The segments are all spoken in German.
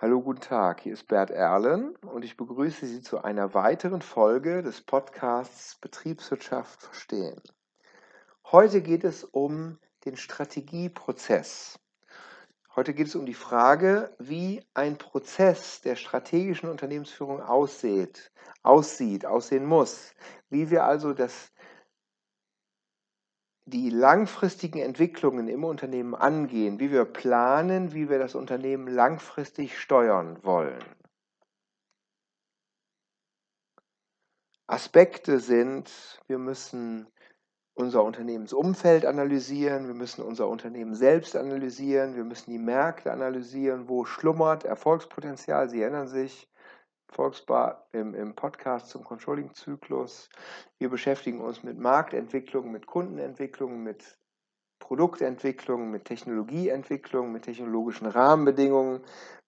Hallo, guten Tag. Hier ist Bert Erlen und ich begrüße Sie zu einer weiteren Folge des Podcasts Betriebswirtschaft verstehen. Heute geht es um den Strategieprozess. Heute geht es um die Frage, wie ein Prozess der strategischen Unternehmensführung aussieht, aussieht, aussehen muss. Wie wir also das die langfristigen Entwicklungen im Unternehmen angehen, wie wir planen, wie wir das Unternehmen langfristig steuern wollen. Aspekte sind, wir müssen unser Unternehmensumfeld analysieren, wir müssen unser Unternehmen selbst analysieren, wir müssen die Märkte analysieren, wo schlummert Erfolgspotenzial. Sie erinnern sich, Volksbar im, im Podcast zum Controlling-Zyklus. Wir beschäftigen uns mit Marktentwicklung, mit Kundenentwicklung, mit Produktentwicklung, mit Technologieentwicklung, mit technologischen Rahmenbedingungen.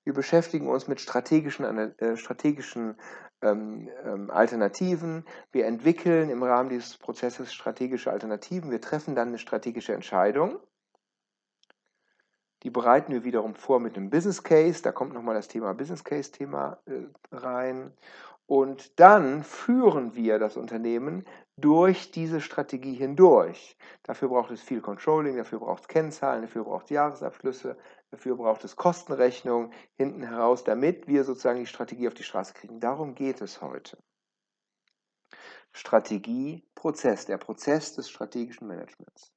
Wir beschäftigen uns mit strategischen, äh, strategischen ähm, ähm, Alternativen. Wir entwickeln im Rahmen dieses Prozesses strategische Alternativen. Wir treffen dann eine strategische Entscheidung. Die bereiten wir wiederum vor mit einem Business Case. Da kommt nochmal das Thema Business Case Thema äh, rein. Und dann führen wir das Unternehmen durch diese Strategie hindurch. Dafür braucht es viel Controlling, dafür braucht es Kennzahlen, dafür braucht es Jahresabschlüsse, dafür braucht es Kostenrechnung hinten heraus, damit wir sozusagen die Strategie auf die Straße kriegen. Darum geht es heute. Strategie, Prozess, der Prozess des strategischen Managements.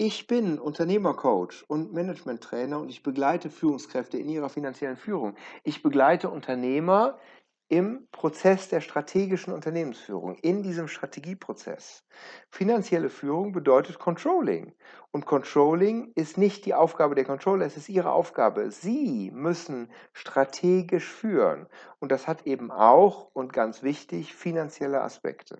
Ich bin Unternehmercoach und Managementtrainer und ich begleite Führungskräfte in ihrer finanziellen Führung. Ich begleite Unternehmer im Prozess der strategischen Unternehmensführung, in diesem Strategieprozess. Finanzielle Führung bedeutet Controlling. Und Controlling ist nicht die Aufgabe der Controller, es ist ihre Aufgabe. Sie müssen strategisch führen. Und das hat eben auch, und ganz wichtig, finanzielle Aspekte.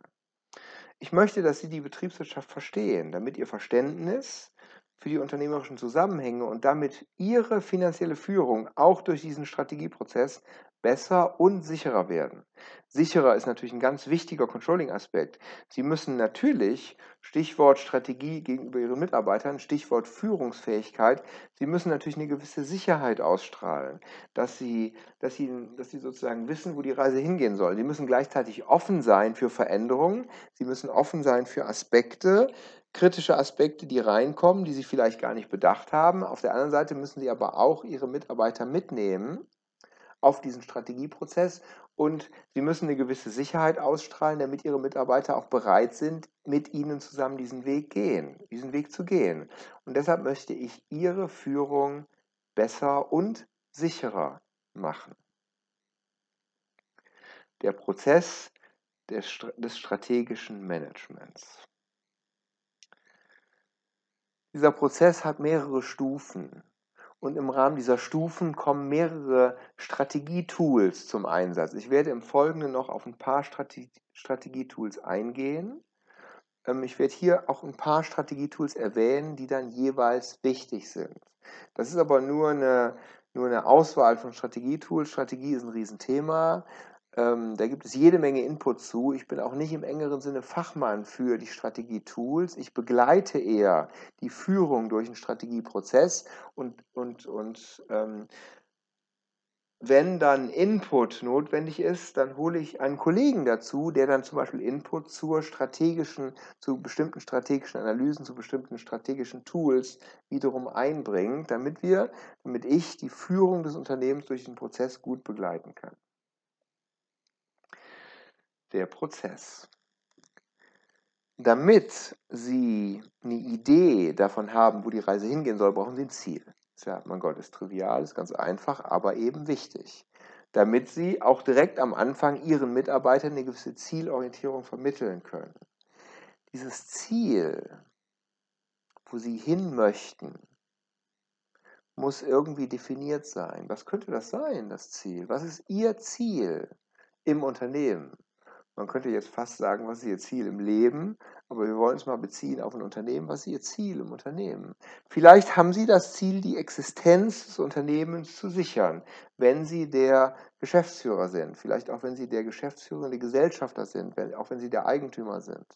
Ich möchte, dass Sie die Betriebswirtschaft verstehen, damit Ihr Verständnis für die unternehmerischen Zusammenhänge und damit Ihre finanzielle Führung auch durch diesen Strategieprozess besser und sicherer werden. Sicherer ist natürlich ein ganz wichtiger Controlling-Aspekt. Sie müssen natürlich, Stichwort Strategie gegenüber Ihren Mitarbeitern, Stichwort Führungsfähigkeit, Sie müssen natürlich eine gewisse Sicherheit ausstrahlen, dass Sie, dass Sie, dass Sie sozusagen wissen, wo die Reise hingehen soll. Sie müssen gleichzeitig offen sein für Veränderungen, Sie müssen offen sein für Aspekte, kritische Aspekte, die reinkommen, die Sie vielleicht gar nicht bedacht haben. Auf der anderen Seite müssen Sie aber auch Ihre Mitarbeiter mitnehmen auf diesen Strategieprozess und sie müssen eine gewisse Sicherheit ausstrahlen, damit ihre Mitarbeiter auch bereit sind, mit ihnen zusammen diesen Weg gehen, diesen Weg zu gehen. Und deshalb möchte ich ihre Führung besser und sicherer machen. Der Prozess des, des strategischen Managements. Dieser Prozess hat mehrere Stufen. Und im Rahmen dieser Stufen kommen mehrere Strategietools zum Einsatz. Ich werde im Folgenden noch auf ein paar Strategietools eingehen. Ähm, ich werde hier auch ein paar Strategietools erwähnen, die dann jeweils wichtig sind. Das ist aber nur eine, nur eine Auswahl von Strategietools. Strategie ist ein Riesenthema. Ähm, da gibt es jede Menge Input zu. Ich bin auch nicht im engeren Sinne Fachmann für die Strategie-Tools. Ich begleite eher die Führung durch einen Strategieprozess und, und, und ähm, wenn dann Input notwendig ist, dann hole ich einen Kollegen dazu, der dann zum Beispiel Input zur strategischen, zu bestimmten strategischen Analysen, zu bestimmten strategischen Tools wiederum einbringt, damit wir, damit ich die Führung des Unternehmens durch den Prozess gut begleiten kann der Prozess. Damit Sie eine Idee davon haben, wo die Reise hingehen soll, brauchen Sie ein Ziel. Ja, mein Gott, ist trivial, ist ganz einfach, aber eben wichtig. Damit Sie auch direkt am Anfang Ihren Mitarbeitern eine gewisse Zielorientierung vermitteln können. Dieses Ziel, wo Sie hin möchten, muss irgendwie definiert sein. Was könnte das sein, das Ziel? Was ist Ihr Ziel im Unternehmen? Man könnte jetzt fast sagen, was ist Ihr Ziel im Leben, aber wir wollen es mal beziehen auf ein Unternehmen. Was ist Ihr Ziel im Unternehmen? Vielleicht haben Sie das Ziel, die Existenz des Unternehmens zu sichern, wenn Sie der Geschäftsführer sind. Vielleicht auch, wenn Sie der geschäftsführende Gesellschafter sind, auch wenn Sie der Eigentümer sind.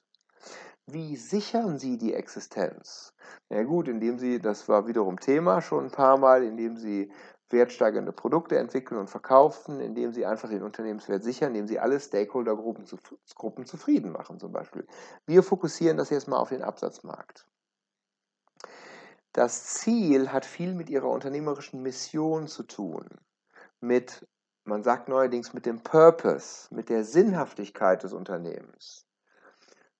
Wie sichern Sie die Existenz? Na gut, indem Sie, das war wiederum Thema schon ein paar Mal, indem Sie wertsteigernde Produkte entwickeln und verkaufen, indem sie einfach den Unternehmenswert sichern, indem sie alle Stakeholdergruppen Gruppen zufrieden machen zum Beispiel. Wir fokussieren das jetzt mal auf den Absatzmarkt. Das Ziel hat viel mit ihrer unternehmerischen Mission zu tun, mit, man sagt neuerdings, mit dem Purpose, mit der Sinnhaftigkeit des Unternehmens.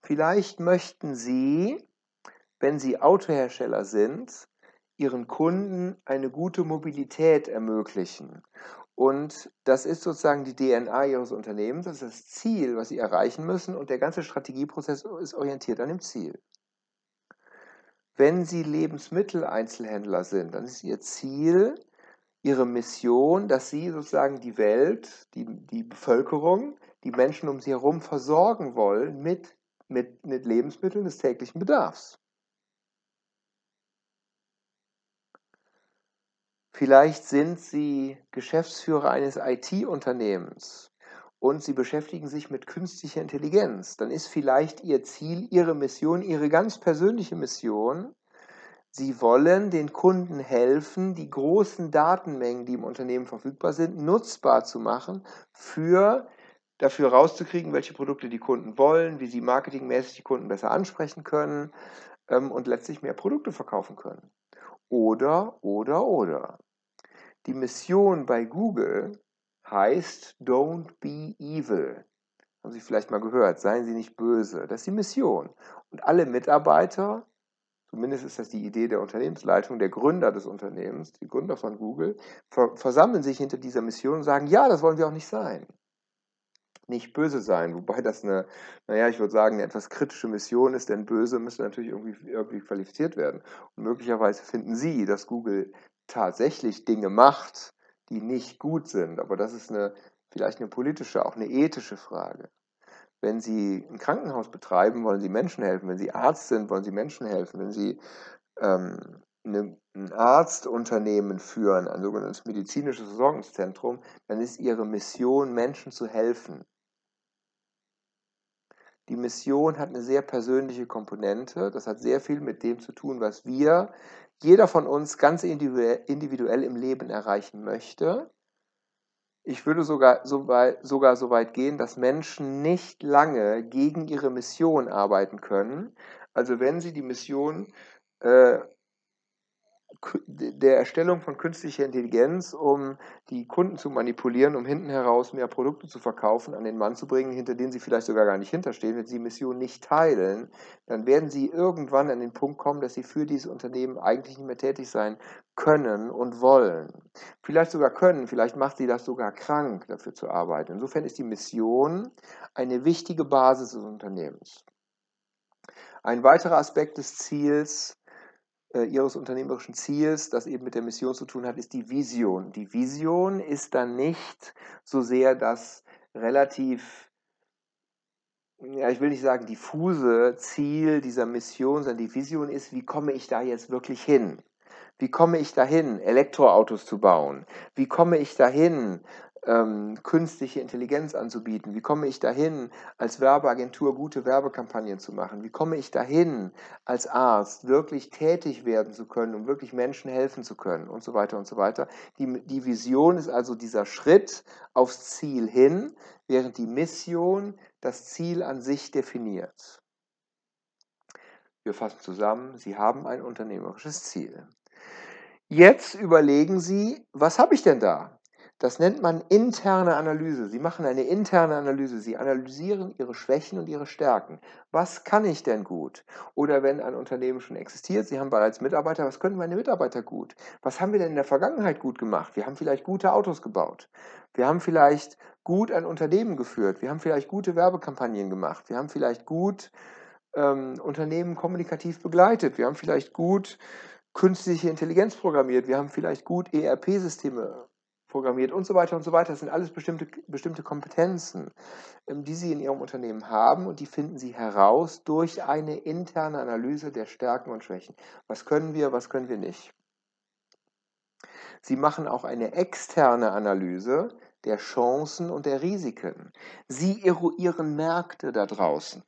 Vielleicht möchten Sie, wenn Sie Autohersteller sind, Ihren Kunden eine gute Mobilität ermöglichen. Und das ist sozusagen die DNA Ihres Unternehmens, das ist das Ziel, was Sie erreichen müssen und der ganze Strategieprozess ist orientiert an dem Ziel. Wenn Sie Lebensmitteleinzelhändler sind, dann ist Ihr Ziel, Ihre Mission, dass Sie sozusagen die Welt, die, die Bevölkerung, die Menschen um Sie herum versorgen wollen mit, mit, mit Lebensmitteln des täglichen Bedarfs. Vielleicht sind Sie Geschäftsführer eines IT-Unternehmens und Sie beschäftigen sich mit künstlicher Intelligenz. Dann ist vielleicht Ihr Ziel, Ihre Mission, Ihre ganz persönliche Mission. Sie wollen den Kunden helfen, die großen Datenmengen, die im Unternehmen verfügbar sind, nutzbar zu machen, für dafür rauszukriegen, welche Produkte die Kunden wollen, wie sie marketingmäßig die Kunden besser ansprechen können ähm, und letztlich mehr Produkte verkaufen können. Oder, oder, oder. Die Mission bei Google heißt Don't be evil. Haben Sie vielleicht mal gehört, seien Sie nicht böse. Das ist die Mission. Und alle Mitarbeiter, zumindest ist das die Idee der Unternehmensleitung, der Gründer des Unternehmens, die Gründer von Google, versammeln sich hinter dieser Mission und sagen, ja, das wollen wir auch nicht sein nicht böse sein, wobei das eine, naja, ich würde sagen, eine etwas kritische Mission ist, denn böse müssen natürlich irgendwie, irgendwie qualifiziert werden. Und möglicherweise finden Sie, dass Google tatsächlich Dinge macht, die nicht gut sind. Aber das ist eine, vielleicht eine politische, auch eine ethische Frage. Wenn Sie ein Krankenhaus betreiben, wollen Sie Menschen helfen. Wenn Sie Arzt sind, wollen Sie Menschen helfen. Wenn Sie ähm, eine, ein Arztunternehmen führen, ein sogenanntes medizinisches Versorgungszentrum, dann ist Ihre Mission, Menschen zu helfen. Die Mission hat eine sehr persönliche Komponente. Das hat sehr viel mit dem zu tun, was wir, jeder von uns ganz individuell im Leben erreichen möchte. Ich würde sogar so, weit, sogar so weit gehen, dass Menschen nicht lange gegen ihre Mission arbeiten können. Also wenn sie die Mission äh, der Erstellung von künstlicher Intelligenz, um die Kunden zu manipulieren, um hinten heraus mehr Produkte zu verkaufen, an den Mann zu bringen, hinter denen sie vielleicht sogar gar nicht hinterstehen. Wenn sie die Mission nicht teilen, dann werden sie irgendwann an den Punkt kommen, dass sie für dieses Unternehmen eigentlich nicht mehr tätig sein können und wollen. Vielleicht sogar können, vielleicht macht sie das sogar krank, dafür zu arbeiten. Insofern ist die Mission eine wichtige Basis des Unternehmens. Ein weiterer Aspekt des Ziels ihres unternehmerischen Ziels, das eben mit der Mission zu tun hat, ist die Vision. Die Vision ist dann nicht so sehr das relativ, ja, ich will nicht sagen diffuse Ziel dieser Mission, sondern die Vision ist, wie komme ich da jetzt wirklich hin? Wie komme ich dahin, Elektroautos zu bauen? Wie komme ich dahin, ähm, künstliche Intelligenz anzubieten? Wie komme ich dahin, als Werbeagentur gute Werbekampagnen zu machen? Wie komme ich dahin, als Arzt wirklich tätig werden zu können, um wirklich Menschen helfen zu können und so weiter und so weiter? Die, die Vision ist also dieser Schritt aufs Ziel hin, während die Mission das Ziel an sich definiert. Wir fassen zusammen, Sie haben ein unternehmerisches Ziel. Jetzt überlegen Sie, was habe ich denn da? Das nennt man interne Analyse. Sie machen eine interne Analyse. Sie analysieren Ihre Schwächen und Ihre Stärken. Was kann ich denn gut? Oder wenn ein Unternehmen schon existiert, Sie haben bereits Mitarbeiter, was können meine Mitarbeiter gut? Was haben wir denn in der Vergangenheit gut gemacht? Wir haben vielleicht gute Autos gebaut. Wir haben vielleicht gut ein Unternehmen geführt. Wir haben vielleicht gute Werbekampagnen gemacht. Wir haben vielleicht gut ähm, Unternehmen kommunikativ begleitet. Wir haben vielleicht gut künstliche Intelligenz programmiert. Wir haben vielleicht gut ERP-Systeme programmiert und so weiter und so weiter. Das sind alles bestimmte, bestimmte Kompetenzen, ähm, die Sie in Ihrem Unternehmen haben und die finden Sie heraus durch eine interne Analyse der Stärken und Schwächen. Was können wir, was können wir nicht? Sie machen auch eine externe Analyse der Chancen und der Risiken. Sie eruieren Märkte da draußen.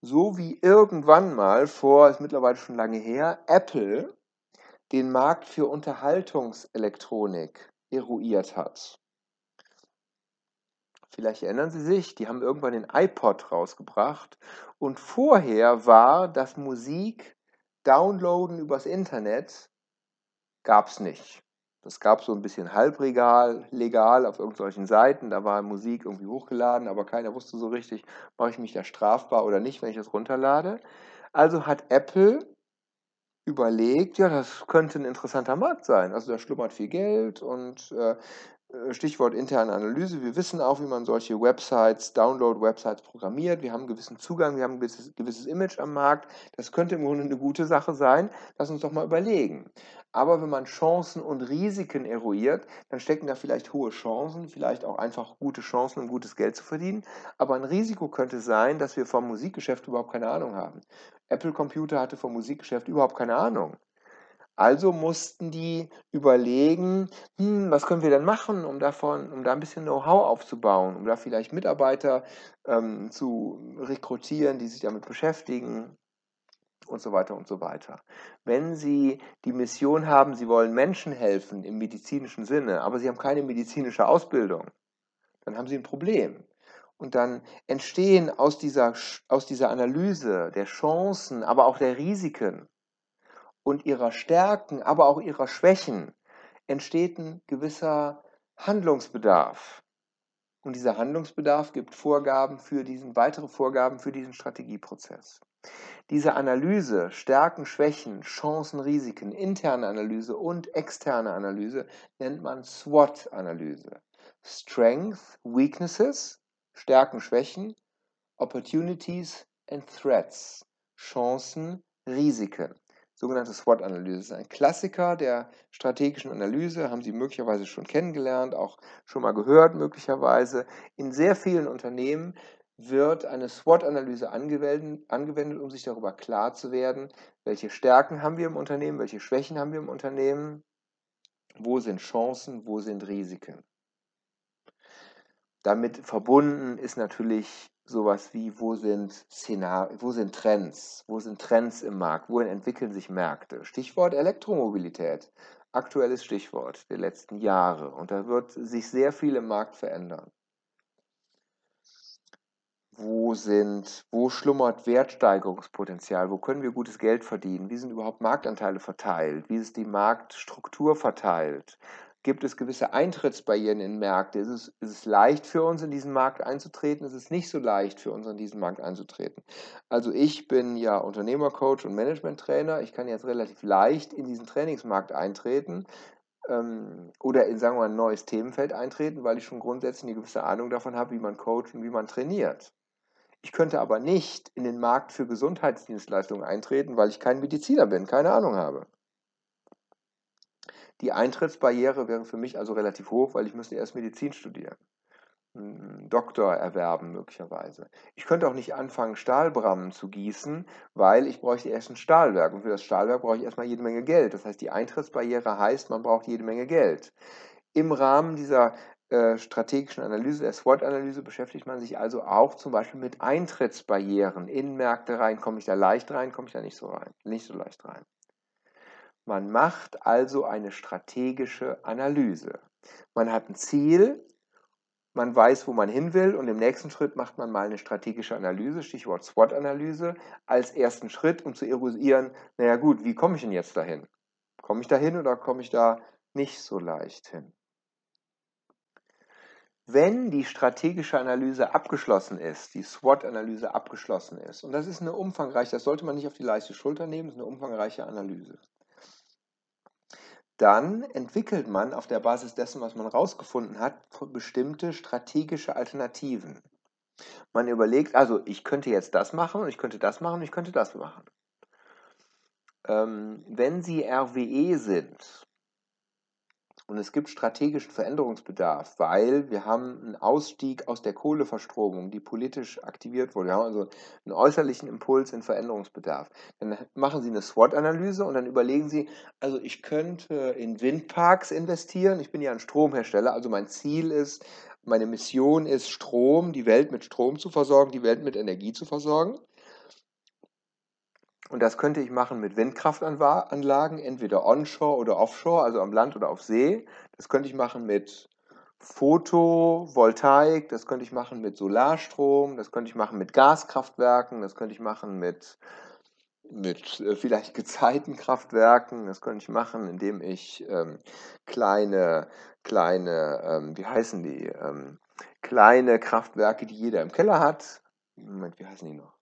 So wie irgendwann mal vor, ist mittlerweile schon lange her, Apple den Markt für Unterhaltungselektronik eruiert hat. Vielleicht erinnern Sie sich, die haben irgendwann den iPod rausgebracht und vorher war das Musik downloaden übers Internet gab es nicht. Das gab so ein bisschen halbregal, legal auf irgendwelchen Seiten. Da war Musik irgendwie hochgeladen, aber keiner wusste so richtig, mache ich mich da strafbar oder nicht, wenn ich das runterlade. Also hat Apple überlegt, ja, das könnte ein interessanter Markt sein. Also da schlummert viel Geld und äh, Stichwort interne Analyse. Wir wissen auch, wie man solche Websites, Download-Websites programmiert. Wir haben einen gewissen Zugang, wir haben ein gewisses, gewisses, Image am Markt. Das könnte im Grunde eine gute Sache sein. Lass uns doch mal überlegen. Aber wenn man Chancen und Risiken eruiert, dann stecken da vielleicht hohe Chancen, vielleicht auch einfach gute Chancen, um gutes Geld zu verdienen. Aber ein Risiko könnte sein, dass wir vom Musikgeschäft überhaupt keine Ahnung haben. Apple Computer hatte vom Musikgeschäft überhaupt keine Ahnung. Also mussten die überlegen, hm, was können wir denn machen, um davon, um da ein bisschen Know-how aufzubauen, um da vielleicht Mitarbeiter ähm, zu rekrutieren, die sich damit beschäftigen und so weiter und so weiter. Wenn Sie die Mission haben, Sie wollen Menschen helfen im medizinischen Sinne, aber Sie haben keine medizinische Ausbildung, dann haben Sie ein Problem. Und dann entstehen aus dieser, aus dieser Analyse der Chancen, aber auch der Risiken, und ihrer Stärken, aber auch ihrer Schwächen entsteht ein gewisser Handlungsbedarf. Und dieser Handlungsbedarf gibt Vorgaben für diesen, weitere Vorgaben für diesen Strategieprozess. Diese Analyse, Stärken, Schwächen, Chancen, Risiken, interne Analyse und externe Analyse nennt man SWOT-Analyse. Strength, Weaknesses, Stärken, Schwächen, Opportunities and Threats, Chancen, Risiken sogenannte SWOT-Analyse. Ist ein Klassiker der strategischen Analyse, haben Sie möglicherweise schon kennengelernt, auch schon mal gehört möglicherweise. In sehr vielen Unternehmen wird eine SWOT-Analyse angewendet, angewendet, um sich darüber klar zu werden, welche Stärken haben wir im Unternehmen, welche Schwächen haben wir im Unternehmen, wo sind Chancen, wo sind Risiken. Damit verbunden ist natürlich sowas wie, wo sind Szenar wo sind Trends, wo sind Trends im Markt, wohin entwickeln sich Märkte. Stichwort Elektromobilität, aktuelles Stichwort der letzten Jahre. Und da wird sich sehr viel im Markt verändern. Wo sind, wo schlummert Wertsteigerungspotenzial? Wo können wir gutes Geld verdienen? Wie sind überhaupt Marktanteile verteilt? Wie ist die Marktstruktur verteilt? Gibt es gewisse Eintrittsbarrieren in Märkte? Ist es, ist es leicht für uns, in diesen Markt einzutreten? Ist es nicht so leicht für uns, in diesen Markt einzutreten? Also ich bin ja Unternehmercoach und Managementtrainer. Ich kann jetzt relativ leicht in diesen Trainingsmarkt eintreten ähm, oder in, sagen wir mal, ein neues Themenfeld eintreten, weil ich schon grundsätzlich eine gewisse Ahnung davon habe, wie man coacht und wie man trainiert. Ich könnte aber nicht in den Markt für Gesundheitsdienstleistungen eintreten, weil ich kein Mediziner bin, keine Ahnung habe. Die Eintrittsbarriere wäre für mich also relativ hoch, weil ich müsste erst Medizin studieren. Einen Doktor erwerben möglicherweise. Ich könnte auch nicht anfangen, Stahlbrammen zu gießen, weil ich bräuchte erst ein Stahlwerk. Und für das Stahlwerk brauche ich erstmal jede Menge Geld. Das heißt, die Eintrittsbarriere heißt, man braucht jede Menge Geld. Im Rahmen dieser äh, strategischen Analyse, der SWOT-Analyse, beschäftigt man sich also auch zum Beispiel mit Eintrittsbarrieren in Märkte rein. Komme ich da leicht rein, komme ich da nicht so rein, nicht so leicht rein. Man macht also eine strategische Analyse. Man hat ein Ziel, man weiß, wo man hin will und im nächsten Schritt macht man mal eine strategische Analyse, Stichwort SWOT-Analyse, als ersten Schritt, um zu eruieren, naja gut, wie komme ich denn jetzt dahin? Komme ich dahin oder komme ich da nicht so leicht hin? Wenn die strategische Analyse abgeschlossen ist, die SWOT-Analyse abgeschlossen ist, und das ist eine umfangreiche, das sollte man nicht auf die leichte Schulter nehmen, das ist eine umfangreiche Analyse dann entwickelt man auf der Basis dessen, was man herausgefunden hat, bestimmte strategische Alternativen. Man überlegt, also ich könnte jetzt das machen und ich könnte das machen und ich könnte das machen. Ähm, wenn Sie RWE sind, und es gibt strategischen Veränderungsbedarf, weil wir haben einen Ausstieg aus der Kohleverstromung, die politisch aktiviert wurde. Wir haben also einen äußerlichen Impuls in Veränderungsbedarf. Dann machen Sie eine SWOT-Analyse und dann überlegen Sie, also ich könnte in Windparks investieren. Ich bin ja ein Stromhersteller, also mein Ziel ist, meine Mission ist, Strom, die Welt mit Strom zu versorgen, die Welt mit Energie zu versorgen. Und das könnte ich machen mit Windkraftanlagen, entweder onshore oder offshore, also am Land oder auf See. Das könnte ich machen mit Photovoltaik, das könnte ich machen mit Solarstrom, das könnte ich machen mit Gaskraftwerken, das könnte ich machen mit, mit äh, vielleicht Gezeitenkraftwerken, das könnte ich machen, indem ich ähm, kleine, kleine, ähm, wie heißen die, ähm, kleine Kraftwerke, die jeder im Keller hat, Moment, wie heißen die noch?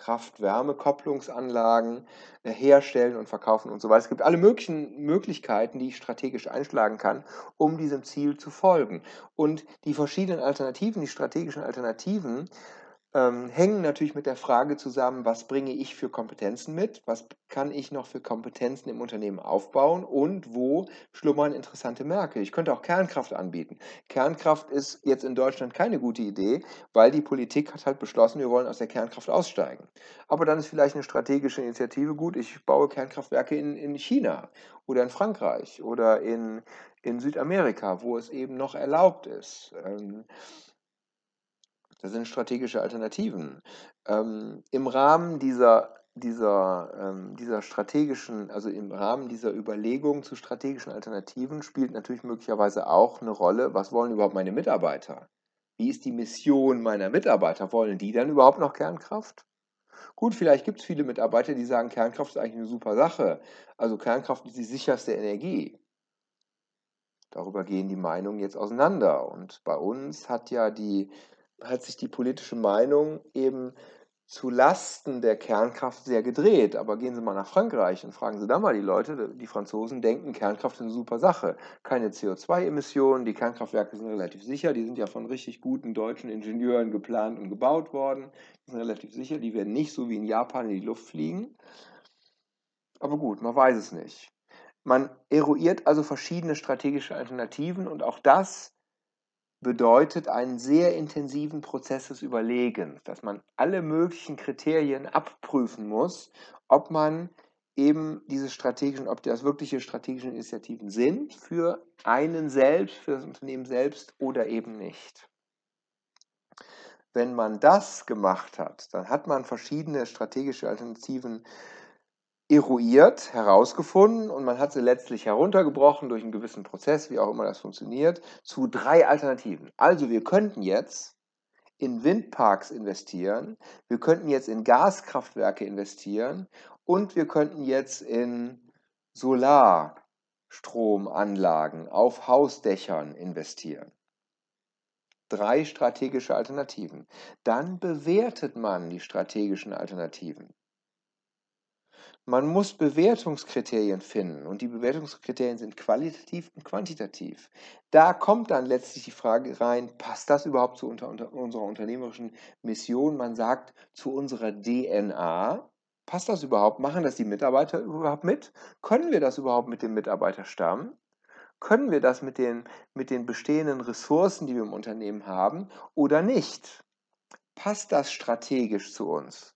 Kraft-Wärme-Kopplungsanlagen äh, herstellen und verkaufen und so weiter. Es gibt alle möglichen Möglichkeiten, die ich strategisch einschlagen kann, um diesem Ziel zu folgen. Und die verschiedenen Alternativen, die strategischen Alternativen, ähm, hängen natürlich mit der Frage zusammen, was bringe ich für Kompetenzen mit, was kann ich noch für Kompetenzen im Unternehmen aufbauen und wo schlummern interessante Märkte. Ich könnte auch Kernkraft anbieten. Kernkraft ist jetzt in Deutschland keine gute Idee, weil die Politik hat halt beschlossen, wir wollen aus der Kernkraft aussteigen. Aber dann ist vielleicht eine strategische Initiative gut, ich baue Kernkraftwerke in, in China oder in Frankreich oder in, in Südamerika, wo es eben noch erlaubt ist. Ähm, das sind strategische Alternativen. Ähm, Im Rahmen dieser, dieser, ähm, dieser strategischen, also im Rahmen dieser Überlegung zu strategischen Alternativen spielt natürlich möglicherweise auch eine Rolle, was wollen überhaupt meine Mitarbeiter? Wie ist die Mission meiner Mitarbeiter? Wollen die dann überhaupt noch Kernkraft? Gut, vielleicht gibt es viele Mitarbeiter, die sagen, Kernkraft ist eigentlich eine super Sache. Also Kernkraft ist die sicherste Energie. Darüber gehen die Meinungen jetzt auseinander. Und bei uns hat ja die hat sich die politische Meinung eben zu Lasten der Kernkraft sehr gedreht. Aber gehen Sie mal nach Frankreich und fragen Sie da mal die Leute. Die Franzosen denken, Kernkraft ist eine super Sache. Keine CO2-Emissionen, die Kernkraftwerke sind relativ sicher. Die sind ja von richtig guten deutschen Ingenieuren geplant und gebaut worden. Die sind relativ sicher. Die werden nicht so wie in Japan in die Luft fliegen. Aber gut, man weiß es nicht. Man eruiert also verschiedene strategische Alternativen und auch das bedeutet einen sehr intensiven Prozess des Überlegens, dass man alle möglichen Kriterien abprüfen muss, ob man eben diese strategischen, ob das wirkliche strategische Initiativen sind für einen selbst, für das Unternehmen selbst oder eben nicht. Wenn man das gemacht hat, dann hat man verschiedene strategische Alternativen eruiert, herausgefunden und man hat sie letztlich heruntergebrochen durch einen gewissen Prozess, wie auch immer das funktioniert, zu drei Alternativen. Also wir könnten jetzt in Windparks investieren, wir könnten jetzt in Gaskraftwerke investieren und wir könnten jetzt in Solarstromanlagen auf Hausdächern investieren. Drei strategische Alternativen. Dann bewertet man die strategischen Alternativen. Man muss Bewertungskriterien finden und die Bewertungskriterien sind qualitativ und quantitativ. Da kommt dann letztlich die Frage rein, passt das überhaupt zu unter, unter unserer unternehmerischen Mission? Man sagt zu unserer DNA, passt das überhaupt? Machen das die Mitarbeiter überhaupt mit? Können wir das überhaupt mit dem Mitarbeiterstamm? Können wir das mit den, mit den bestehenden Ressourcen, die wir im Unternehmen haben oder nicht? Passt das strategisch zu uns?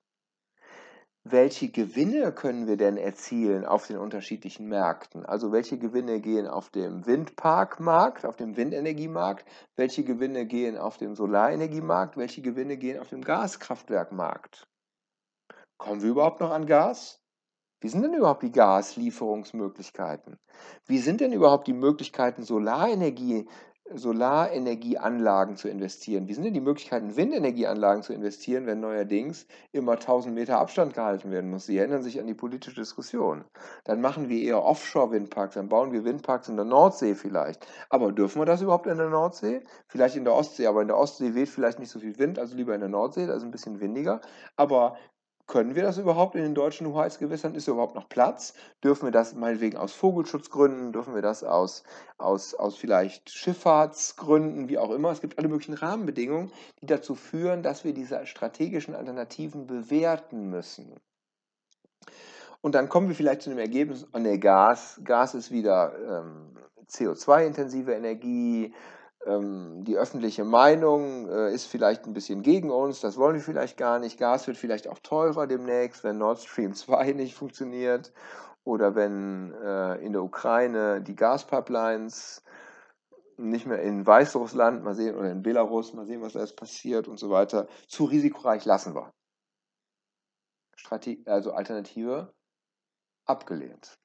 Welche Gewinne können wir denn erzielen auf den unterschiedlichen Märkten? Also welche Gewinne gehen auf dem Windparkmarkt, auf dem Windenergiemarkt, welche Gewinne gehen auf dem Solarenergiemarkt, welche Gewinne gehen auf dem Gaskraftwerkmarkt? Kommen wir überhaupt noch an Gas? Wie sind denn überhaupt die Gaslieferungsmöglichkeiten? Wie sind denn überhaupt die Möglichkeiten, Solarenergie Solarenergieanlagen zu investieren? Wie sind denn die Möglichkeiten, Windenergieanlagen zu investieren, wenn neuerdings immer 1000 Meter Abstand gehalten werden muss? Sie erinnern sich an die politische Diskussion. Dann machen wir eher Offshore-Windparks, dann bauen wir Windparks in der Nordsee vielleicht. Aber dürfen wir das überhaupt in der Nordsee? Vielleicht in der Ostsee, aber in der Ostsee weht vielleicht nicht so viel Wind, also lieber in der Nordsee, da ist ein bisschen windiger. Aber können wir das überhaupt in den deutschen Hoheitsgewässern? Ist überhaupt noch Platz? Dürfen wir das meinetwegen aus Vogelschutzgründen? Dürfen wir das aus, aus, aus vielleicht Schifffahrtsgründen? Wie auch immer. Es gibt alle möglichen Rahmenbedingungen, die dazu führen, dass wir diese strategischen Alternativen bewerten müssen. Und dann kommen wir vielleicht zu dem Ergebnis, oh ne, Gas, Gas ist wieder ähm, CO2-intensive Energie, die öffentliche Meinung äh, ist vielleicht ein bisschen gegen uns, das wollen wir vielleicht gar nicht. Gas wird vielleicht auch teurer demnächst, wenn Nord Stream 2 nicht funktioniert oder wenn äh, in der Ukraine die Gaspipelines nicht mehr in Weißrussland, mal sehen, oder in Belarus, mal sehen, was da jetzt passiert und so weiter, zu risikoreich lassen wir. Strategie, also Alternative abgelehnt.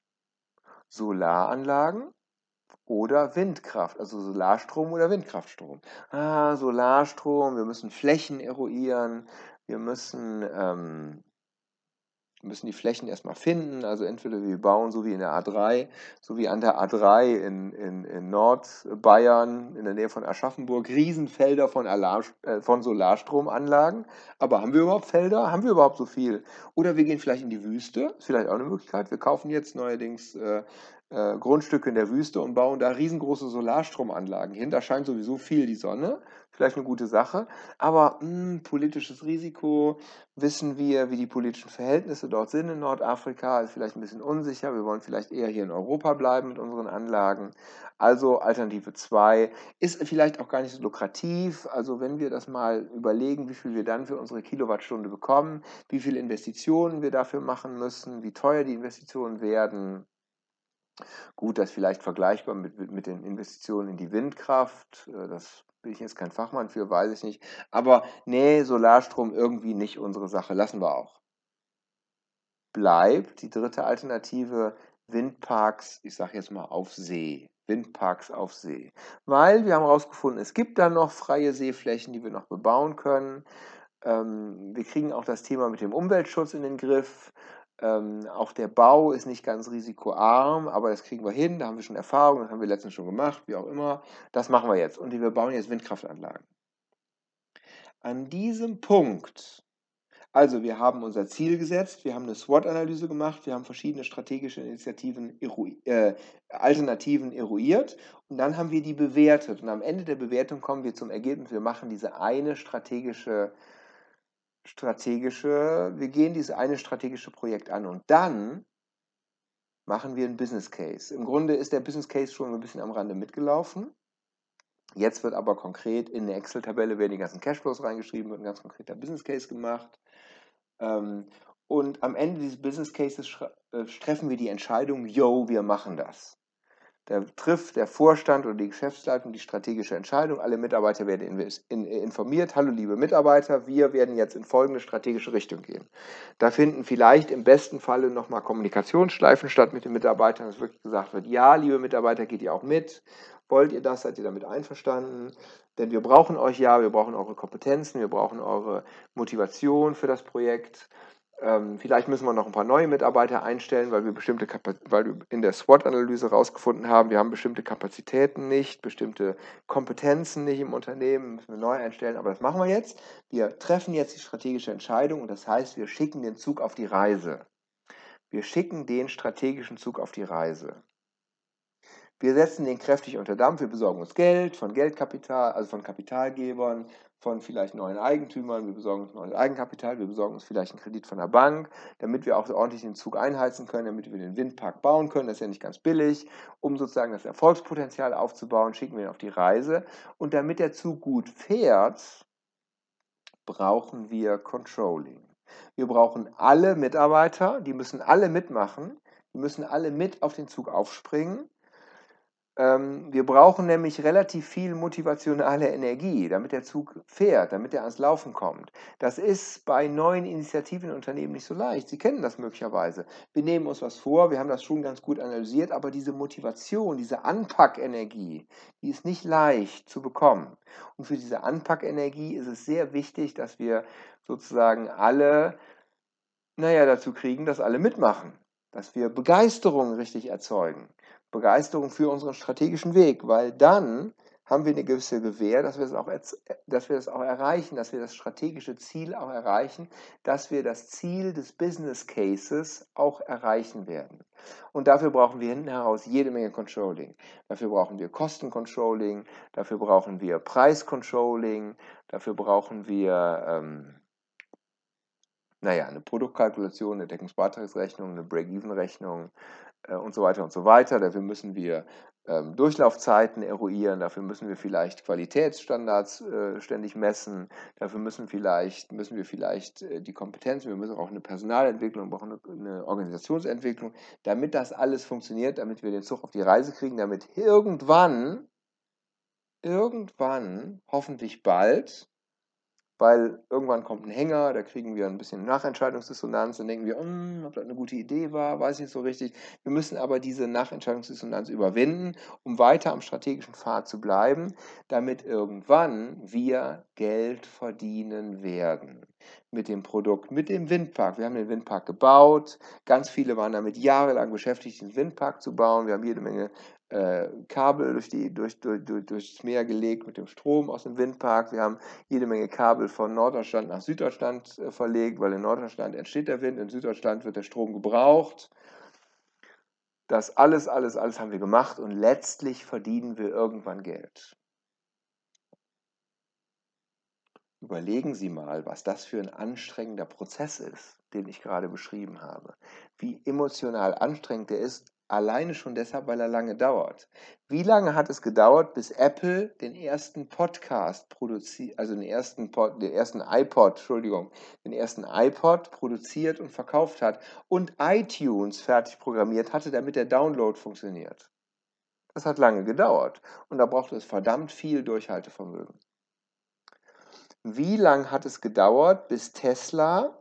Solaranlagen oder Windkraft, also Solarstrom oder Windkraftstrom. Ah, Solarstrom, wir müssen Flächen eruieren, wir müssen ähm, müssen die Flächen erstmal finden. Also entweder wir bauen so wie in der A3, so wie an der A3 in, in, in Nordbayern in der Nähe von Aschaffenburg, Riesenfelder von, Alarm, äh, von Solarstromanlagen. Aber haben wir überhaupt Felder? Haben wir überhaupt so viel? Oder wir gehen vielleicht in die Wüste, ist vielleicht auch eine Möglichkeit. Wir kaufen jetzt neuerdings äh, äh, Grundstücke in der Wüste und bauen da riesengroße Solarstromanlagen hin. Da scheint sowieso viel die Sonne. Vielleicht eine gute Sache. Aber mh, hm, politisches Risiko, wissen wir, wie die politischen Verhältnisse dort sind in Nordafrika, ist vielleicht ein bisschen unsicher. Wir wollen vielleicht eher hier in Europa bleiben mit unseren Anlagen. Also Alternative 2 ist vielleicht auch gar nicht so lukrativ. Also wenn wir das mal überlegen, wie viel wir dann für unsere Kilowattstunde bekommen, wie viele Investitionen wir dafür machen müssen, wie teuer die Investitionen werden, Gut, das ist vielleicht vergleichbar mit, mit den Investitionen in die Windkraft. Äh, das bin ich jetzt kein Fachmann für, weiß ich nicht. Aber nee, Solarstrom irgendwie nicht unsere Sache. Lassen wir auch. Bleibt die dritte Alternative Windparks, ich sage jetzt mal auf See. Windparks auf See. Weil wir haben herausgefunden, es gibt da noch freie Seeflächen, die wir noch bebauen können. Ähm, wir kriegen auch das Thema mit dem Umweltschutz in den Griff. Ähm, auch der Bau ist nicht ganz risikoarm, aber das kriegen wir hin. Da haben wir schon Erfahrung, das haben wir letztens schon gemacht, wie auch immer. Das machen wir jetzt. Und wir bauen jetzt Windkraftanlagen. An diesem Punkt, also wir haben unser Ziel gesetzt, wir haben eine SWOT-Analyse gemacht, wir haben verschiedene strategische Initiativen, äh, Alternativen eruiert und dann haben wir die bewertet. Und am Ende der Bewertung kommen wir zum Ergebnis, wir machen diese eine strategische strategische, wir gehen dieses eine strategische Projekt an und dann machen wir einen Business Case. Im Grunde ist der Business Case schon ein bisschen am Rande mitgelaufen. Jetzt wird aber konkret in eine Excel-Tabelle werden die ganzen Cashflows reingeschrieben, wird ein ganz konkreter Business Case gemacht. Ähm, und am Ende dieses Business Cases äh, treffen wir die Entscheidung, yo, wir machen das. Da trifft der Vorstand oder die Geschäftsleitung die strategische Entscheidung. Alle Mitarbeiter werden informiert. Hallo liebe Mitarbeiter, wir werden jetzt in folgende strategische Richtung gehen. Da finden vielleicht im besten Falle nochmal Kommunikationsschleifen statt mit den Mitarbeitern, dass wirklich gesagt wird, ja, liebe Mitarbeiter, geht ihr auch mit? Wollt ihr das? Seid ihr damit einverstanden? Denn wir brauchen euch ja, wir brauchen eure Kompetenzen, wir brauchen eure Motivation für das Projekt. Ähm, vielleicht müssen wir noch ein paar neue Mitarbeiter einstellen, weil wir bestimmte weil wir in der SWOT-Analyse herausgefunden haben, wir haben bestimmte Kapazitäten nicht, bestimmte Kompetenzen nicht im Unternehmen, müssen wir neu einstellen. Aber das machen wir jetzt. Wir treffen jetzt die strategische Entscheidung und das heißt, wir schicken den Zug auf die Reise. Wir schicken den strategischen Zug auf die Reise. Wir setzen den kräftig unter Dampf, wir besorgen uns Geld von Geldkapital, also von Kapitalgebern, von vielleicht neuen Eigentümern, wir besorgen uns neues Eigenkapital, wir besorgen uns vielleicht einen Kredit von der Bank, damit wir auch ordentlich den Zug einheizen können, damit wir den Windpark bauen können. Das ist ja nicht ganz billig. Um sozusagen das Erfolgspotenzial aufzubauen, schicken wir ihn auf die Reise. Und damit der Zug gut fährt, brauchen wir Controlling. Wir brauchen alle Mitarbeiter, die müssen alle mitmachen, die müssen alle mit auf den Zug aufspringen wir brauchen nämlich relativ viel motivationale Energie, damit der Zug fährt, damit er ans Laufen kommt. Das ist bei neuen Initiativen in Unternehmen nicht so leicht. Sie kennen das möglicherweise. Wir nehmen uns was vor, wir haben das schon ganz gut analysiert, aber diese Motivation, diese Anpackenergie, die ist nicht leicht zu bekommen. Und für diese Anpackenergie ist es sehr wichtig, dass wir sozusagen alle, naja, dazu kriegen, dass alle mitmachen, dass wir Begeisterung richtig erzeugen. Begeisterung für unseren strategischen Weg, weil dann haben wir eine gewisse Gewähr, dass wir, es auch, dass wir das auch erreichen, dass wir das strategische Ziel auch erreichen, dass wir das Ziel des Business Cases auch erreichen werden. Und dafür brauchen wir hinten heraus jede Menge Controlling. Dafür brauchen wir Kostencontrolling, dafür brauchen wir Preiscontrolling, dafür brauchen wir ähm, naja, eine Produktkalkulation, eine Deckungsbeitragsrechnung, eine Break-Even-Rechnung, äh, und so weiter und so weiter. Dafür müssen wir ähm, Durchlaufzeiten eruieren, dafür müssen wir vielleicht Qualitätsstandards äh, ständig messen, dafür müssen, vielleicht, müssen wir vielleicht äh, die Kompetenzen, wir müssen auch eine Personalentwicklung, wir brauchen eine, eine Organisationsentwicklung, damit das alles funktioniert, damit wir den Zug auf die Reise kriegen, damit irgendwann, irgendwann, hoffentlich bald, weil irgendwann kommt ein Hänger, da kriegen wir ein bisschen Nachentscheidungsdissonanz, dann denken wir, hm, ob das eine gute Idee war, weiß ich nicht so richtig. Wir müssen aber diese Nachentscheidungsdissonanz überwinden, um weiter am strategischen Pfad zu bleiben, damit irgendwann wir Geld verdienen werden mit dem Produkt, mit dem Windpark. Wir haben den Windpark gebaut, ganz viele waren damit jahrelang beschäftigt, den Windpark zu bauen. Wir haben jede Menge äh, Kabel durch, die, durch, durch, durch, durchs Meer gelegt mit dem Strom aus dem Windpark. Wir haben jede Menge Kabel von Norddeutschland nach Süddeutschland äh, verlegt, weil in Norddeutschland entsteht der Wind, in Süddeutschland wird der Strom gebraucht. Das alles, alles, alles haben wir gemacht und letztlich verdienen wir irgendwann Geld. Überlegen Sie mal, was das für ein anstrengender Prozess ist, den ich gerade beschrieben habe. Wie emotional anstrengend er ist, Alleine schon deshalb, weil er lange dauert. Wie lange hat es gedauert, bis Apple den ersten Podcast produziert, also den ersten, Pod, den ersten iPod, Entschuldigung, den ersten iPod produziert und verkauft hat und iTunes fertig programmiert hatte, damit der Download funktioniert? Das hat lange gedauert und da braucht es verdammt viel Durchhaltevermögen. Wie lange hat es gedauert, bis Tesla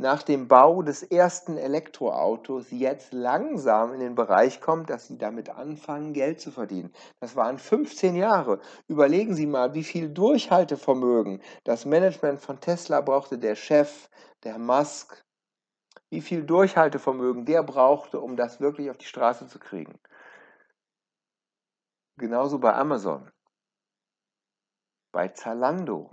nach dem Bau des ersten Elektroautos jetzt langsam in den Bereich kommt, dass sie damit anfangen, Geld zu verdienen. Das waren 15 Jahre. Überlegen Sie mal, wie viel Durchhaltevermögen das Management von Tesla brauchte, der Chef, der Musk, wie viel Durchhaltevermögen der brauchte, um das wirklich auf die Straße zu kriegen. Genauso bei Amazon, bei Zalando,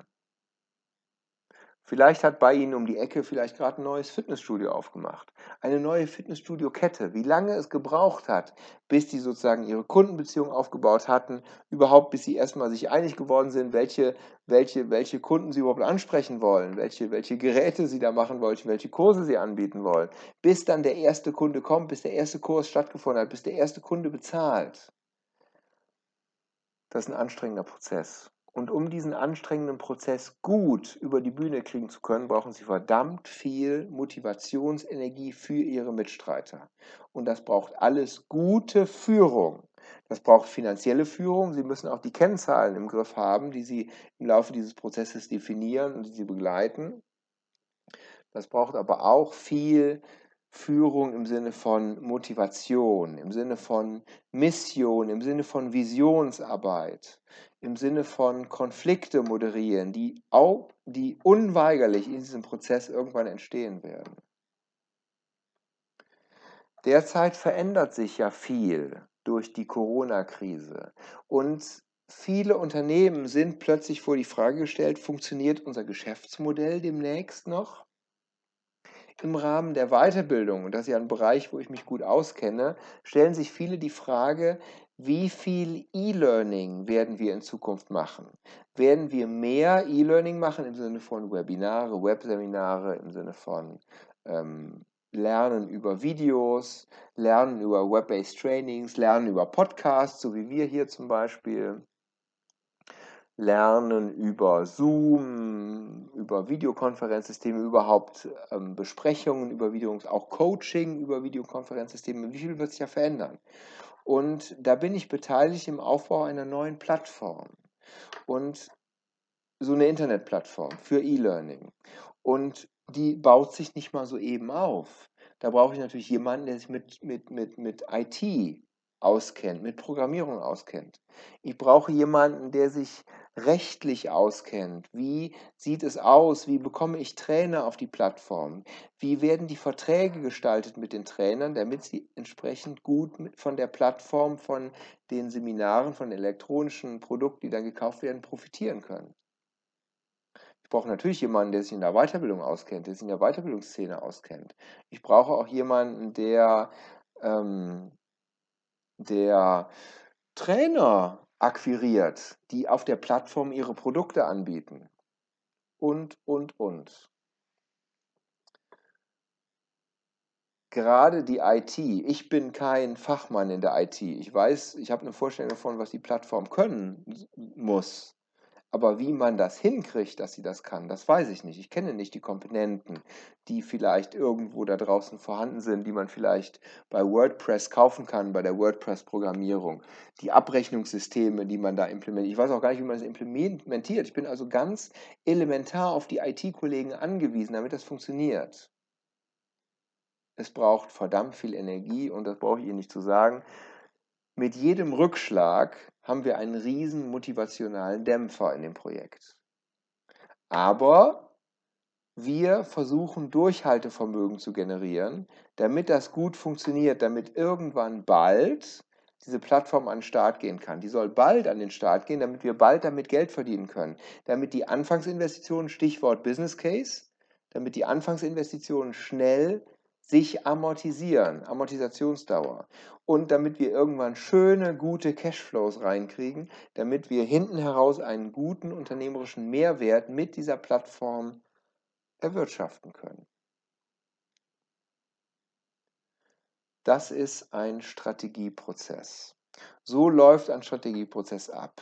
Vielleicht hat bei Ihnen um die Ecke vielleicht gerade ein neues Fitnessstudio aufgemacht. Eine neue Fitnessstudio-Kette. Wie lange es gebraucht hat, bis die sozusagen ihre Kundenbeziehung aufgebaut hatten, überhaupt bis sie erstmal sich einig geworden sind, welche, welche, welche Kunden sie überhaupt ansprechen wollen, welche, welche Geräte sie da machen wollen, welche Kurse sie anbieten wollen. Bis dann der erste Kunde kommt, bis der erste Kurs stattgefunden hat, bis der erste Kunde bezahlt. Das ist ein anstrengender Prozess. Und um diesen anstrengenden Prozess gut über die Bühne kriegen zu können, brauchen Sie verdammt viel Motivationsenergie für Ihre Mitstreiter. Und das braucht alles gute Führung. Das braucht finanzielle Führung. Sie müssen auch die Kennzahlen im Griff haben, die Sie im Laufe dieses Prozesses definieren und die Sie begleiten. Das braucht aber auch viel Führung im Sinne von Motivation, im Sinne von Mission, im Sinne von Visionsarbeit, im Sinne von Konflikte moderieren, die, auch, die unweigerlich in diesem Prozess irgendwann entstehen werden. Derzeit verändert sich ja viel durch die Corona-Krise und viele Unternehmen sind plötzlich vor die Frage gestellt, funktioniert unser Geschäftsmodell demnächst noch? Im Rahmen der Weiterbildung, und das ist ja ein Bereich, wo ich mich gut auskenne, stellen sich viele die Frage, wie viel E-Learning werden wir in Zukunft machen? Werden wir mehr E-Learning machen im Sinne von Webinare, Webseminare, im Sinne von ähm, Lernen über Videos, Lernen über Web-based Trainings, Lernen über Podcasts, so wie wir hier zum Beispiel? Lernen über Zoom, über Videokonferenzsysteme, überhaupt ähm, Besprechungen über Videos, auch Coaching über Videokonferenzsysteme. Wie viel wird sich ja verändern? Und da bin ich beteiligt im Aufbau einer neuen Plattform. Und so eine Internetplattform für E-Learning. Und die baut sich nicht mal so eben auf. Da brauche ich natürlich jemanden, der sich mit, mit, mit, mit IT auskennt, mit Programmierung auskennt. Ich brauche jemanden, der sich rechtlich auskennt. Wie sieht es aus? Wie bekomme ich Trainer auf die Plattform? Wie werden die Verträge gestaltet mit den Trainern, damit sie entsprechend gut von der Plattform, von den Seminaren, von elektronischen Produkten, die dann gekauft werden, profitieren können? Ich brauche natürlich jemanden, der sich in der Weiterbildung auskennt, der sich in der Weiterbildungsszene auskennt. Ich brauche auch jemanden, der ähm, der Trainer akquiriert, die auf der Plattform ihre Produkte anbieten. Und, und, und. Gerade die IT. Ich bin kein Fachmann in der IT. Ich weiß, ich habe eine Vorstellung davon, was die Plattform können muss. Aber wie man das hinkriegt, dass sie das kann, das weiß ich nicht. Ich kenne nicht die Komponenten, die vielleicht irgendwo da draußen vorhanden sind, die man vielleicht bei WordPress kaufen kann, bei der WordPress-Programmierung. Die Abrechnungssysteme, die man da implementiert. Ich weiß auch gar nicht, wie man das implementiert. Ich bin also ganz elementar auf die IT-Kollegen angewiesen, damit das funktioniert. Es braucht verdammt viel Energie und das brauche ich Ihnen nicht zu sagen. Mit jedem Rückschlag haben wir einen riesen motivationalen Dämpfer in dem Projekt. Aber wir versuchen Durchhaltevermögen zu generieren, damit das gut funktioniert, damit irgendwann bald diese Plattform an den Start gehen kann. Die soll bald an den Start gehen, damit wir bald damit Geld verdienen können. Damit die Anfangsinvestitionen, Stichwort Business Case, damit die Anfangsinvestitionen schnell sich amortisieren, Amortisationsdauer. Und damit wir irgendwann schöne, gute Cashflows reinkriegen, damit wir hinten heraus einen guten unternehmerischen Mehrwert mit dieser Plattform erwirtschaften können. Das ist ein Strategieprozess. So läuft ein Strategieprozess ab.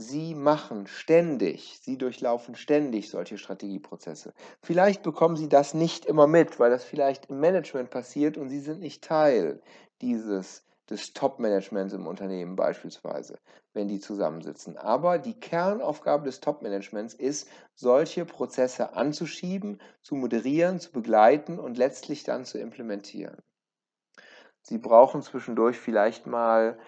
Sie machen ständig, Sie durchlaufen ständig solche Strategieprozesse. Vielleicht bekommen Sie das nicht immer mit, weil das vielleicht im Management passiert und Sie sind nicht Teil dieses des Top-Managements im Unternehmen beispielsweise, wenn die zusammensitzen. Aber die Kernaufgabe des Top-Managements ist, solche Prozesse anzuschieben, zu moderieren, zu begleiten und letztlich dann zu implementieren. Sie brauchen zwischendurch vielleicht mal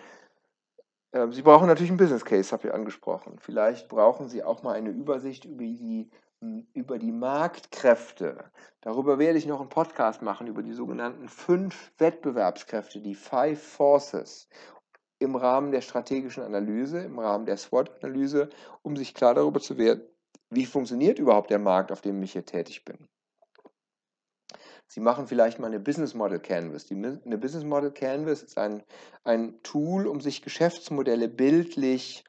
Sie brauchen natürlich einen Business Case, habe ich angesprochen. Vielleicht brauchen Sie auch mal eine Übersicht über die, hm, über die Marktkräfte. Darüber werde ich noch einen Podcast machen, über die sogenannten fünf Wettbewerbskräfte, die Five Forces, im Rahmen der strategischen Analyse, im Rahmen der SWOT-Analyse, um sich klar darüber zu werden, wie funktioniert überhaupt der Markt, auf dem ich hier tätig bin. Sie machen vielleicht mal eine Business Model Canvas. Die, eine Business Model Canvas ist ein, ein Tool, um sich Geschäftsmodelle bildlich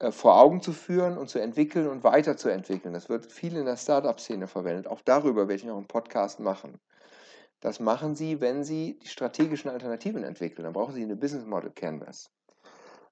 äh, vor Augen zu führen und zu entwickeln und weiterzuentwickeln. Das wird viel in der Startup-Szene verwendet. Auch darüber werde ich noch einen Podcast machen. Das machen Sie, wenn Sie die strategischen Alternativen entwickeln. Dann brauchen Sie eine Business Model Canvas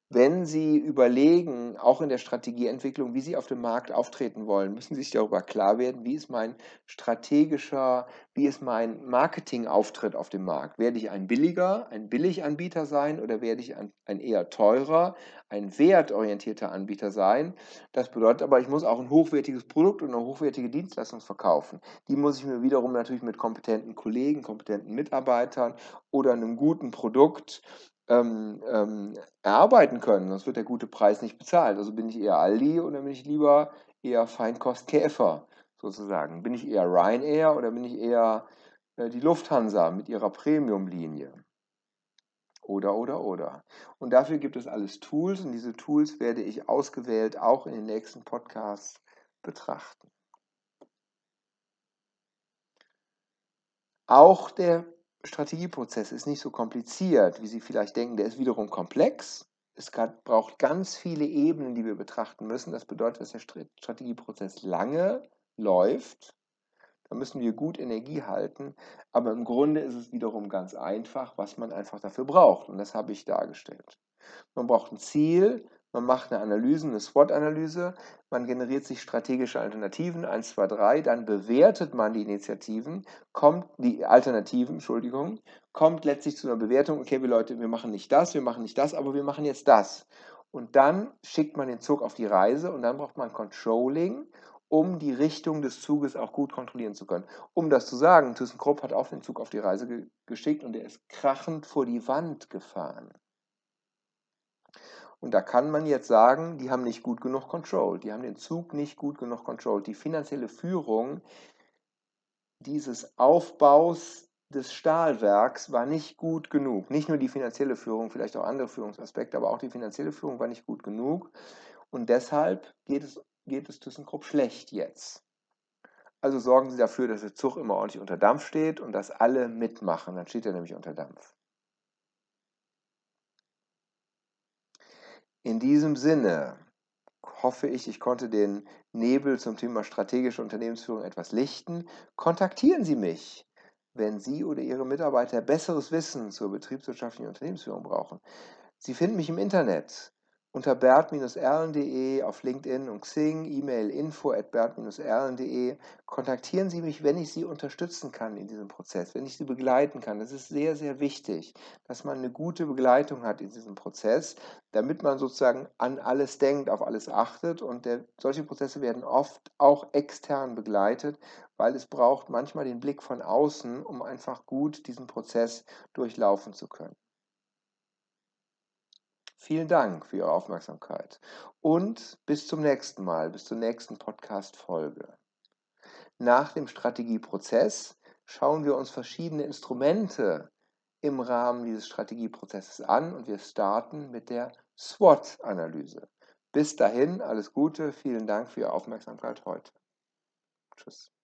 wenn Sie überlegen, auch in der Strategieentwicklung, wie Sie auf dem Markt auftreten wollen, müssen Sie sich darüber klar werden, wie ist mein strategischer, wie ist mein Marketingauftritt auf dem Markt? Werde ich ein billiger, ein Billiganbieter sein oder werde ich ein, ein eher teurer, ein wertorientierter Anbieter sein? Das bedeutet aber, ich muss auch ein hochwertiges Produkt und eine hochwertige Dienstleistung verkaufen. Die muss ich mir wiederum natürlich mit kompetenten Kollegen, kompetenten Mitarbeitern oder einem guten Produkt ähm, ähm, erarbeiten können, sonst wird der gute Preis nicht bezahlt. Also bin ich eher Aldi oder bin ich lieber eher Feinkostkäfer sozusagen? Bin ich eher Ryanair oder bin ich eher äh, die Lufthansa mit ihrer Premium-Linie? Oder, oder, oder. Und dafür gibt es alles Tools und diese Tools werde ich ausgewählt auch in den nächsten Podcasts betrachten. Auch der Strategieprozess ist nicht so kompliziert, wie Sie vielleicht denken. Der ist wiederum komplex. Es braucht ganz viele Ebenen, die wir betrachten müssen. Das bedeutet, dass der Strategieprozess lange läuft. Da müssen wir gut Energie halten. Aber im Grunde ist es wiederum ganz einfach, was man einfach dafür braucht. Und das habe ich dargestellt. Man braucht ein Ziel, man macht eine Analyse, eine SWOT-Analyse, man generiert sich strategische Alternativen, 1, 2, 3, dann bewertet man die Initiativen, kommt die Alternativen, Entschuldigung, kommt letztlich zu einer Bewertung, okay, wir Leute, wir machen nicht das, wir machen nicht das, aber wir machen jetzt das. Und dann schickt man den Zug auf die Reise und dann braucht man Controlling, um die Richtung des Zuges auch gut kontrollieren zu können. Um das zu sagen, ThyssenKrupp hat auch den Zug auf die Reise ge geschickt und er ist krachend vor die Wand gefahren. Und da kann man jetzt sagen, die haben nicht gut genug controlled, die haben den Zug nicht gut genug controlled. Die finanzielle Führung dieses Aufbaus des Stahlwerks war nicht gut genug. Nicht nur die finanzielle Führung, vielleicht auch andere Führungsaspekte, aber auch die finanzielle Führung war nicht gut genug. Und deshalb geht es, geht es ThyssenKrupp schlecht jetzt. Also sorgen Sie dafür, dass der Zug immer ordentlich unter Dampf steht und dass alle mitmachen. Dann steht er nämlich unter Dampf. In diesem Sinne hoffe ich, ich konnte den Nebel zum Thema strategische Unternehmensführung etwas lichten. Kontaktieren Sie mich, wenn Sie oder Ihre Mitarbeiter besseres Wissen zur betriebswirtschaftlichen Unternehmensführung brauchen. Sie finden mich im Internet unter bert-erlen.de, auf LinkedIn und Xing, E-Mail info at bert-erlen.de. Kontaktieren Sie mich, wenn ich Sie unterstützen kann in diesem Prozess, wenn ich Sie begleiten kann. Das ist sehr, sehr wichtig, dass man eine gute Begleitung hat in diesem Prozess, damit man sozusagen an alles denkt, auf alles achtet. Und der, solche Prozesse werden oft auch extern begleitet, weil es braucht manchmal den Blick von außen, um einfach gut diesen Prozess durchlaufen zu können. Vielen Dank für Ihre Aufmerksamkeit und bis zum nächsten Mal, bis zur nächsten Podcast-Folge. Nach dem Strategieprozess schauen wir uns verschiedene Instrumente im Rahmen dieses Strategieprozesses an und wir starten mit der SWOT-Analyse. Bis dahin, alles Gute, vielen Dank für Ihre Aufmerksamkeit heute. Tschüss.